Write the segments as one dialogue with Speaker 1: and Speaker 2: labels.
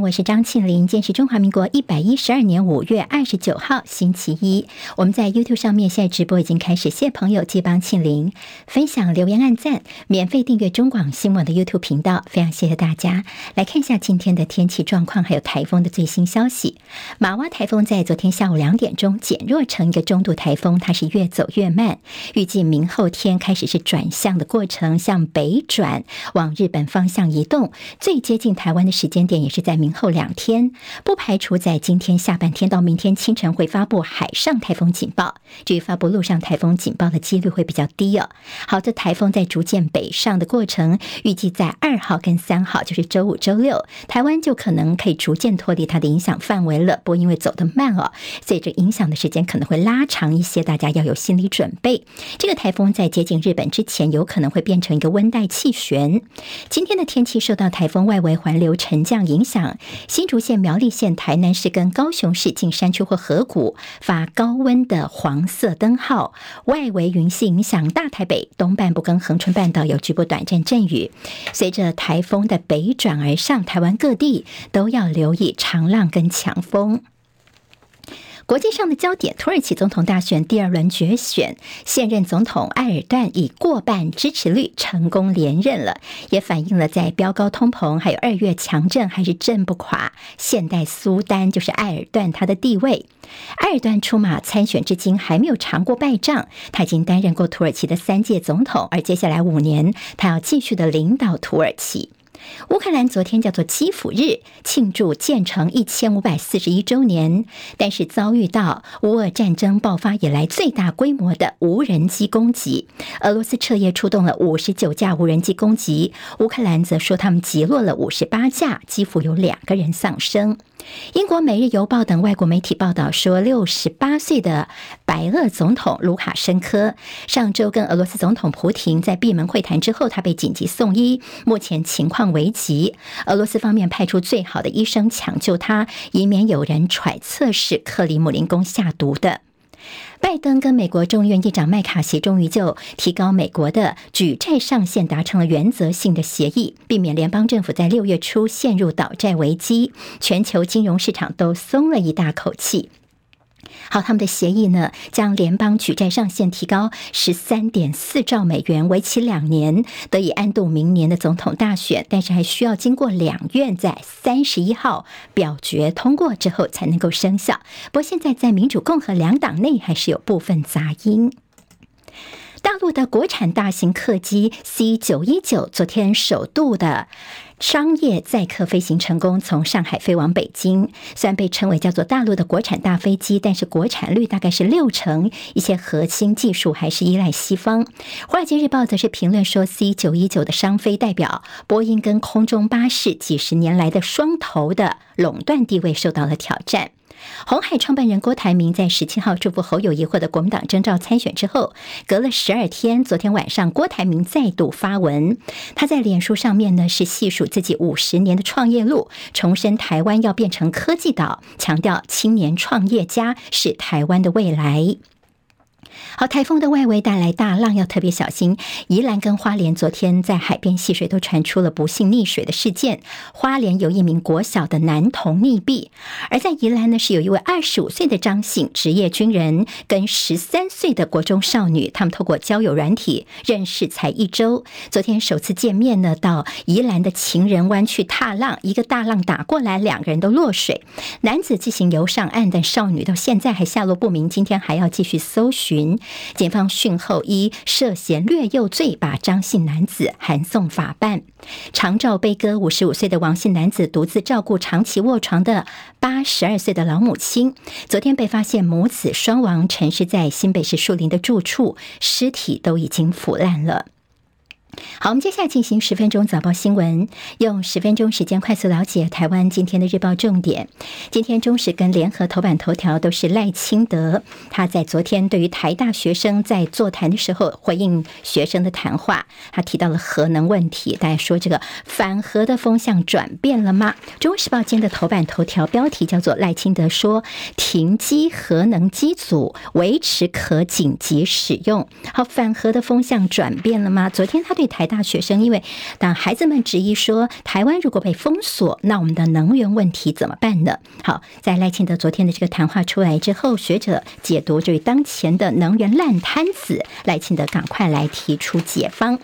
Speaker 1: 我是张庆林。今天是中华民国一百一十二年五月二十九号，星期一。我们在 YouTube 上面现在直播已经开始，谢朋友借帮庆林分享、留言、按赞，免费订阅中广新闻的 YouTube 频道，非常谢谢大家。来看一下今天的天气状况，还有台风的最新消息。玛娃台风在昨天下午两点钟减弱成一个中度台风，它是越走越慢，预计明后天开始是转向的过程，向北转，往日本方向移动，最接近台湾的时间点也是在明后两天，不排除在今天下半天到明天清晨会发布海上台风警报。至于发布陆上台风警报的几率会比较低哦。好的，台风在逐渐北上的过程，预计在二号跟三号，就是周五、周六，台湾就可能可以逐渐脱离它的影响范围了。不过因为走得慢哦，所以这影响的时间可能会拉长一些，大家要有心理准备。这个台风在接近日本之前，有可能会变成一个温带气旋。今天的天气受到台风外围环流沉降影响，新竹县、苗栗县、台南市跟高雄市近山区或河谷发高温的黄色灯号。外围云系影响大台北东半部跟恒春半岛有局部短暂阵雨。随着台风的北转而上，台湾各地都要留意长浪跟强风。国际上的焦点：土耳其总统大选第二轮决选，现任总统埃尔段以过半支持率成功连任了，也反映了在飙高通膨还有二月强震还是震不垮现代苏丹，就是埃尔段他的地位。埃尔段出马参选至今还没有尝过败仗，他已经担任过土耳其的三届总统，而接下来五年他要继续的领导土耳其。乌克兰昨天叫做基辅日，庆祝建成一千五百四十一周年，但是遭遇到乌俄战争爆发以来最大规模的无人机攻击。俄罗斯彻夜出动了五十九架无人机攻击，乌克兰则说他们击落了五十八架，基辅有两个人丧生。英国《每日邮报》等外国媒体报道说，六十八岁的白俄总统卢卡申科上周跟俄罗斯总统普廷在闭门会谈之后，他被紧急送医，目前情况为危急。俄罗斯方面派出最好的医生抢救他，以免有人揣测是克里姆林宫下毒的。拜登跟美国众议院议长麦卡锡终于就提高美国的举债上限达成了原则性的协议，避免联邦政府在六月初陷入倒债危机，全球金融市场都松了一大口气。好，他们的协议呢，将联邦举债上限提高十三点四兆美元，为期两年，得以安度明年的总统大选。但是还需要经过两院在三十一号表决通过之后才能够生效。不过现在在民主共和两党内还是有部分杂音。大陆的国产大型客机 C 九一九昨天首度的。商业载客飞行成功，从上海飞往北京。虽然被称为叫做大陆的国产大飞机，但是国产率大概是六成，一些核心技术还是依赖西方。华尔街日报则是评论说，C 九一九的商飞代表波音跟空中巴士几十年来的双头的垄断地位受到了挑战。红海创办人郭台铭在十七号祝福侯友宜获得国民党征召参选之后，隔了十二天，昨天晚上郭台铭再度发文，他在脸书上面呢是细数自己五十年的创业路，重申台湾要变成科技岛，强调青年创业家是台湾的未来。好，台风的外围带来大浪，要特别小心。宜兰跟花莲昨天在海边戏水，都传出了不幸溺水的事件。花莲有一名国小的男童溺毙，而在宜兰呢，是有一位二十五岁的张姓职业军人跟十三岁的国中少女，他们透过交友软体认识才一周，昨天首次见面呢，到宜兰的情人湾去踏浪，一个大浪打过来，两个人都落水。男子自行游上岸，但少女到现在还下落不明，今天还要继续搜寻。警方讯后依涉嫌掠幼罪，把张姓男子函送法办。长照悲歌，五十五岁的王姓男子独自照顾长期卧床的八十二岁的老母亲，昨天被发现母子双亡，陈尸在新北市树林的住处，尸体都已经腐烂了。好，我们接下来进行十分钟早报新闻，用十分钟时间快速了解台湾今天的日报重点。今天中时跟联合头版头条都是赖清德，他在昨天对于台大学生在座谈的时候回应学生的谈话，他提到了核能问题。大家说这个反核的风向转变了吗？中时报今天的头版头条标题叫做赖清德说停机核能机组维持可紧急使用。好，反核的风向转变了吗？昨天他对台大学生，因为当孩子们质疑说，台湾如果被封锁，那我们的能源问题怎么办呢？好，在赖清德昨天的这个谈话出来之后，学者解读这位当前的能源烂摊子，赖清德赶快来提出解方。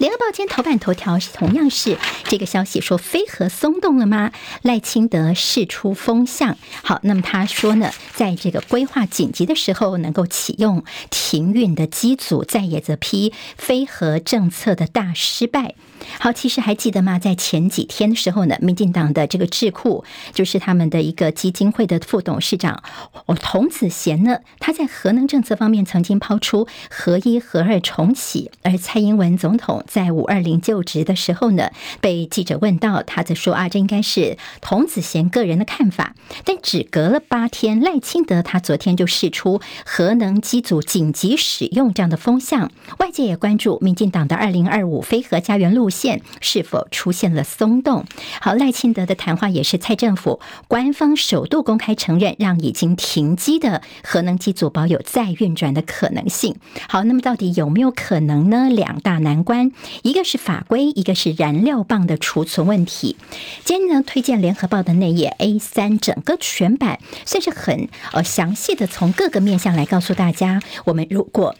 Speaker 1: 联合报今天头版头条同样是这个消息，说飞核松动了吗？赖清德释出风向。好，那么他说呢，在这个规划紧急的时候能够启用停运的机组，在也则批飞核政策的大失败。好，其实还记得吗？在前几天的时候呢，民进党的这个智库，就是他们的一个基金会的副董事长哦童子贤呢，他在核能政策方面曾经抛出核一、核二重启。而蔡英文总统在五二零就职的时候呢，被记者问到，他则说啊，这应该是童子贤个人的看法。但只隔了八天，赖清德他昨天就释出核能机组紧急使用这样的风向，外界也关注民进党的二零二五非核家园路线是否出现了松动？好，赖清德的谈话也是蔡政府官方首度公开承认，让已经停机的核能机组保有再运转的可能性。好，那么到底有没有可能呢？两大难关，一个是法规，一个是燃料棒的储存问题。今天呢，推荐联合报的那页 A 三，整个全版算是很呃详细的，从各个面向来告诉大家，我们如果。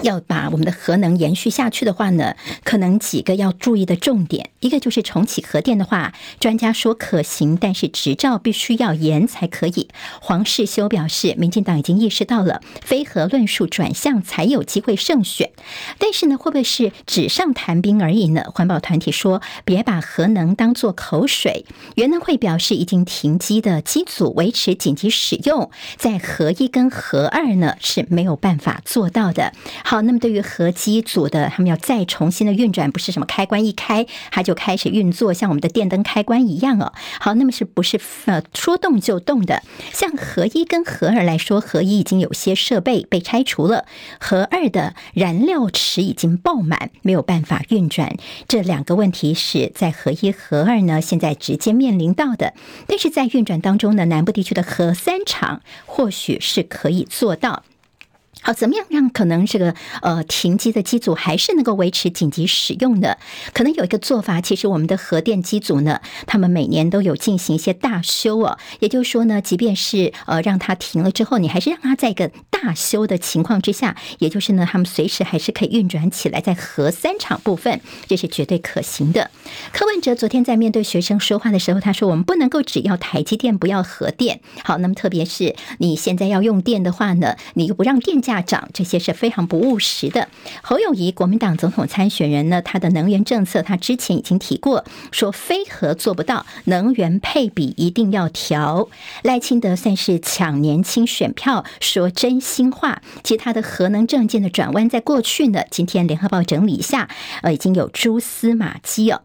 Speaker 1: 要把我们的核能延续下去的话呢，可能几个要注意的重点，一个就是重启核电的话，专家说可行，但是执照必须要严才可以。黄世修表示，民进党已经意识到了非核论述转向才有机会胜选，但是呢，会不会是纸上谈兵而已呢？环保团体说，别把核能当作口水。原能会表示，已经停机的机组维持紧急使用，在核一跟核二呢是没有办法做到的。好那么对于核机组的，他们要再重新的运转，不是什么开关一开它就开始运作，像我们的电灯开关一样哦。好，那么是不是呃说动就动的？像核一跟核二来说，核一已经有些设备被拆除了，核二的燃料池已经爆满，没有办法运转。这两个问题是在核一、核二呢，现在直接面临到的。但是在运转当中呢，南部地区的核三厂或许是可以做到。好，怎么样让可能这个呃停机的机组还是能够维持紧急使用的？可能有一个做法，其实我们的核电机组呢，他们每年都有进行一些大修哦。也就是说呢，即便是呃让它停了之后，你还是让它在一个大修的情况之下，也就是呢，他们随时还是可以运转起来。在核三厂部分，这是绝对可行的。柯文哲昨天在面对学生说话的时候，他说：“我们不能够只要台积电，不要核电。”好，那么特别是你现在要用电的话呢，你又不让电价。大涨，这些是非常不务实的。侯友谊，国民党总统参选人呢，他的能源政策，他之前已经提过，说非核做不到，能源配比一定要调。赖清德算是抢年轻选票，说真心话。其他的核能政见的转弯，在过去呢，今天联合报整理一下，呃，已经有蛛丝马迹哦。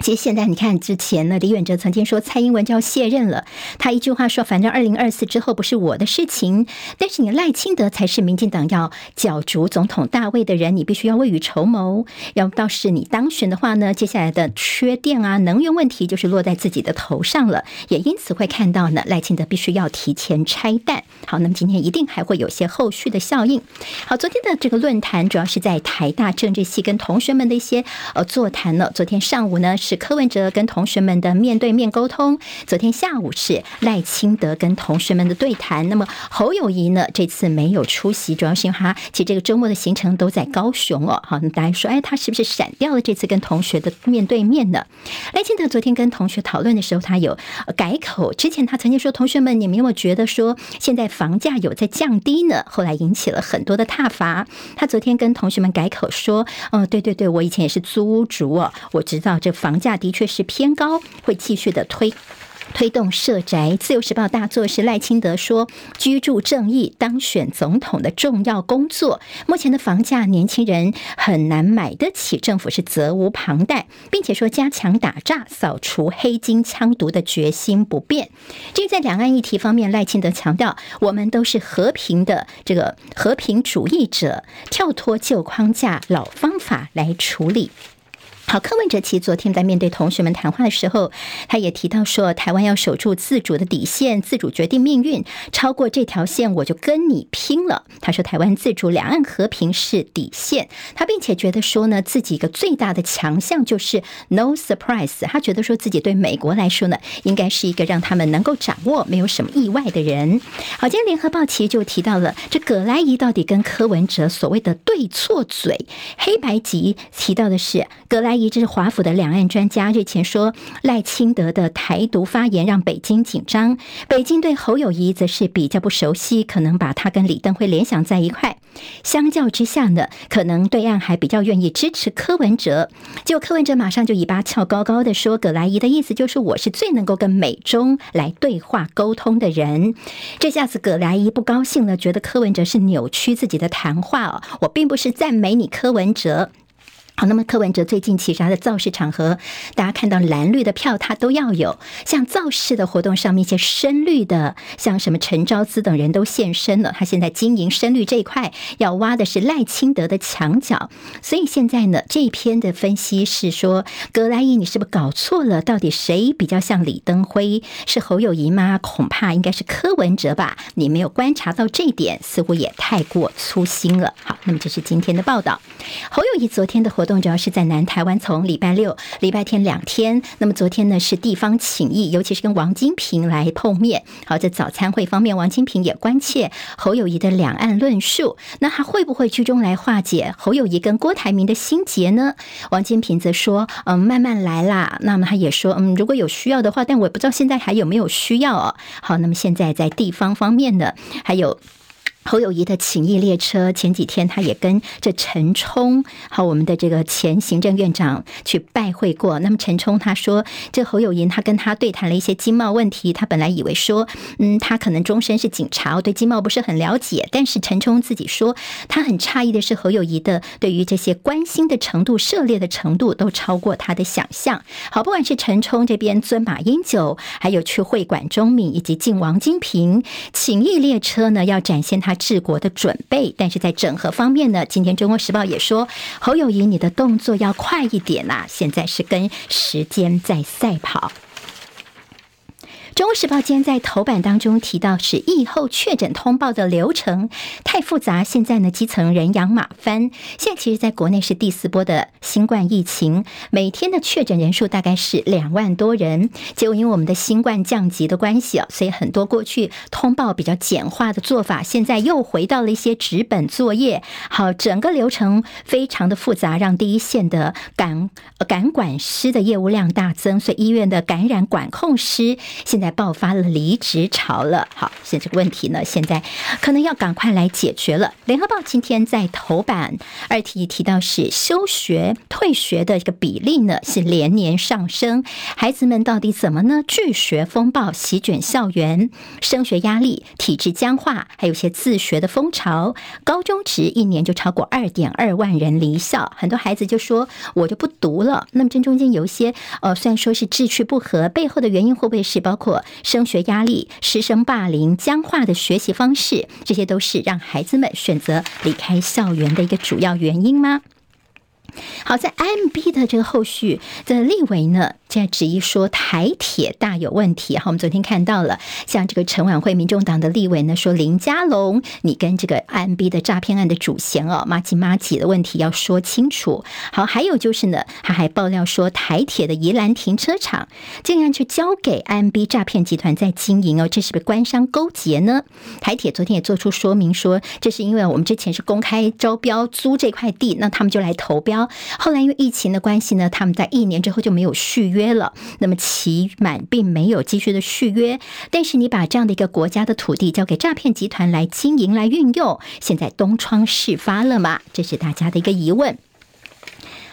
Speaker 1: 其实现在你看，之前呢，李远哲曾经说蔡英文就要卸任了，他一句话说，反正二零二四之后不是我的事情。但是你赖清德才是民进党要角逐总统大位的人，你必须要未雨绸缪。要到是你当选的话呢，接下来的缺电啊、能源问题就是落在自己的头上了，也因此会看到呢，赖清德必须要提前拆弹。好，那么今天一定还会有些后续的效应。好，昨天的这个论坛主要是在台大政治系跟同学们的一些呃座谈呢。昨天上午呢。是柯文哲跟同学们的面对面沟通，昨天下午是赖清德跟同学们的对谈。那么侯友谊呢，这次没有出席，主要是因为他其实这个周末的行程都在高雄哦。好，那大家说，哎，他是不是闪掉了这次跟同学的面对面呢？赖清德昨天跟同学讨论的时候，他有改口。之前他曾经说：“同学们，你们有没有觉得说现在房价有在降低呢？”后来引起了很多的挞伐。他昨天跟同学们改口说：“嗯，对对对，我以前也是租屋族哦，我知道这房。”价的确是偏高，会继续的推推动社宅。自由时报大作是赖清德说，居住正义当选总统的重要工作。目前的房价，年轻人很难买得起，政府是责无旁贷，并且说加强打诈，扫除黑金枪毒的决心不变。至于在两岸议题方面，赖清德强调，我们都是和平的这个和平主义者，跳脱旧框架、老方法来处理。好，柯文哲其实昨天在面对同学们谈话的时候，他也提到说，台湾要守住自主的底线，自主决定命运，超过这条线我就跟你拼了。他说，台湾自主、两岸和平是底线。他并且觉得说呢，自己一个最大的强项就是 no surprise。他觉得说自己对美国来说呢，应该是一个让他们能够掌握没有什么意外的人。好，今天联合报其实就提到了这葛莱仪到底跟柯文哲所谓的对错嘴，黑白集提到的是葛莱。这是华府的两岸专家日前说，赖清德的台独发言让北京紧张。北京对侯友谊则是比较不熟悉，可能把他跟李登辉联想在一块。相较之下呢，可能对岸还比较愿意支持柯文哲。结果柯文哲马上就尾巴翘高高的说：“葛莱仪的意思就是我是最能够跟美中来对话沟通的人。”这下子葛莱仪不高兴了，觉得柯文哲是扭曲自己的谈话哦。我并不是赞美你柯文哲。好，那么柯文哲最近其实他的造势场合，大家看到蓝绿的票他都要有，像造势的活动上面一些深绿的，像什么陈昭姿等人都现身了。他现在经营深绿这一块，要挖的是赖清德的墙角。所以现在呢，这一篇的分析是说，葛莱仪你是不是搞错了？到底谁比较像李登辉？是侯友宜吗？恐怕应该是柯文哲吧？你没有观察到这一点，似乎也太过粗心了。好，那么这是今天的报道。侯友宜昨天的活动。动主要是在南台湾，从礼拜六、礼拜天两天。那么昨天呢是地方请益，尤其是跟王金平来碰面。好，在早餐会方面，王金平也关切侯友谊的两岸论述。那他会不会居中来化解侯友谊跟郭台铭的心结呢？王金平则说：“嗯，慢慢来啦。”那么他也说：“嗯，如果有需要的话，但我也不知道现在还有没有需要哦。”好，那么现在在地方方面呢，还有。侯友谊的情谊列车，前几天他也跟这陈冲，好，我们的这个前行政院长去拜会过。那么陈冲他说，这侯友谊他跟他对谈了一些经贸问题。他本来以为说，嗯，他可能终身是警察，对经贸不是很了解。但是陈冲自己说，他很诧异的是侯友谊的对于这些关心的程度、涉猎的程度都超过他的想象。好，不管是陈冲这边尊马英九，还有去会馆钟敏以及敬王金平，情谊列车呢要展现他。治国的准备，但是在整合方面呢，今天《中国时报》也说，侯友谊，你的动作要快一点呐、现在是跟时间在赛跑。中国时报今天在头版当中提到，是疫后确诊通报的流程太复杂，现在呢基层人仰马翻。现在其实，在国内是第四波的新冠疫情，每天的确诊人数大概是两万多人。结果因为我们的新冠降级的关系啊，所以很多过去通报比较简化的做法，现在又回到了一些纸本作业。好，整个流程非常的复杂，让第一线的感感管师的业务量大增，所以医院的感染管控师现在爆发了离职潮了，好，现在这个问题呢，现在可能要赶快来解决了。联合报今天在头版二题提到是休学退学的一个比例呢是连年上升，孩子们到底怎么呢？拒学风暴席卷校园，升学压力、体制僵化，还有些自学的风潮，高中职一年就超过二点二万人离校，很多孩子就说我就不读了。那么这中间有一些呃，虽然说是志趣不合，背后的原因会不会是包括？升学压力、师生霸凌、僵化的学习方式，这些都是让孩子们选择离开校园的一个主要原因吗？好，在 M B 的这个后续的立委呢，现在质疑说台铁大有问题。好，我们昨天看到了，像这个陈婉慧民众党的立委呢，说林佳龙，你跟这个 M B 的诈骗案的主嫌哦，麻吉麻吉的问题要说清楚。好，还有就是呢，他还爆料说台铁的宜兰停车场竟然去交给 M B 诈骗集团在经营哦，这是不是官商勾结呢？台铁昨天也做出说明说，这是因为我们之前是公开招标租这块地，那他们就来投标。后来因为疫情的关系呢，他们在一年之后就没有续约了。那么期满并没有继续的续约，但是你把这样的一个国家的土地交给诈骗集团来经营、来运用，现在东窗事发了吗？这是大家的一个疑问。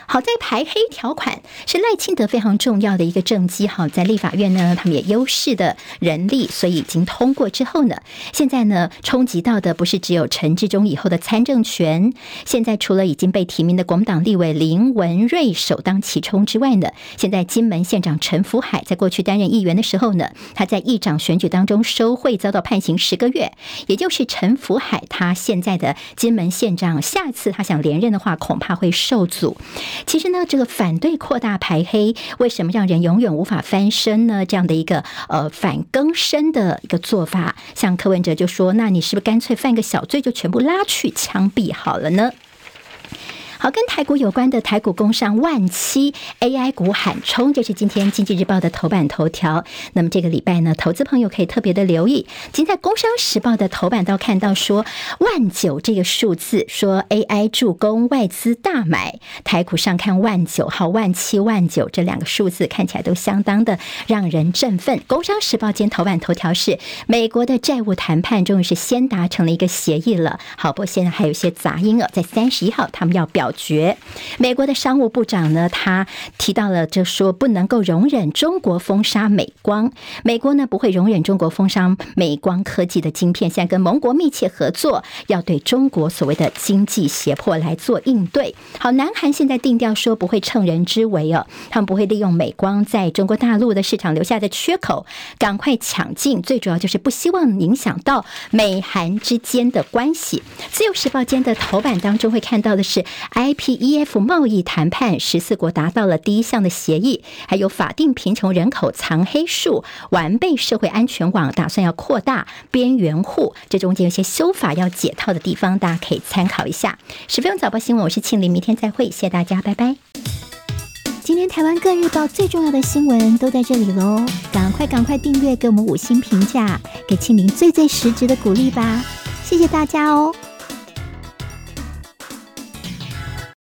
Speaker 1: 好在排黑条款是赖清德非常重要的一个政绩。好在立法院呢，他们也优势的人力，所以已经通过之后呢，现在呢冲击到的不是只有陈志忠以后的参政权。现在除了已经被提名的国民党立委林文瑞首当其冲之外呢，现在金门县长陈福海在过去担任议员的时候呢，他在议长选举当中收贿遭到判刑十个月。也就是陈福海他现在的金门县长，下次他想连任的话，恐怕会受阻。其实呢，这个反对扩大排黑，为什么让人永远无法翻身呢？这样的一个呃反更生的一个做法，像柯文哲就说：“那你是不是干脆犯个小罪就全部拉去枪毙好了呢？”跟台股有关的台股攻上万七，AI 股喊冲，这是今天经济日报的头版头条。那么这个礼拜呢，投资朋友可以特别的留意。今天在工商时报的头版都看到说万九这个数字，说 AI 助攻外资大买，台股上看万九，号万七万九这两个数字看起来都相当的让人振奋。工商时报今天头版头条是美国的债务谈判终于是先达成了一个协议了。好，不过现在还有一些杂音哦，在三十一号他们要表。决，美国的商务部长呢，他提到了，就说不能够容忍中国封杀美光，美国呢不会容忍中国封杀美光科技的晶片，现在跟盟国密切合作，要对中国所谓的经济胁迫来做应对。好，南韩现在定调说不会乘人之危哦，他们不会利用美光在中国大陆的市场留下的缺口，赶快抢进，最主要就是不希望影响到美韩之间的关系。自由时报间的头版当中会看到的是 IPEF 贸易谈判，十四国达到了第一项的协议，还有法定贫穷人口藏黑数、完备社会安全网，打算要扩大边缘户，这中间有些修法要解套的地方，大家可以参考一下。十分钟早报新闻，我是庆玲，明天再会，谢谢大家，拜拜。今天台湾各日报最重要的新闻都在这里喽，赶快赶快订阅，给我们五星评价，给庆玲最最实质的鼓励吧，谢谢大家哦。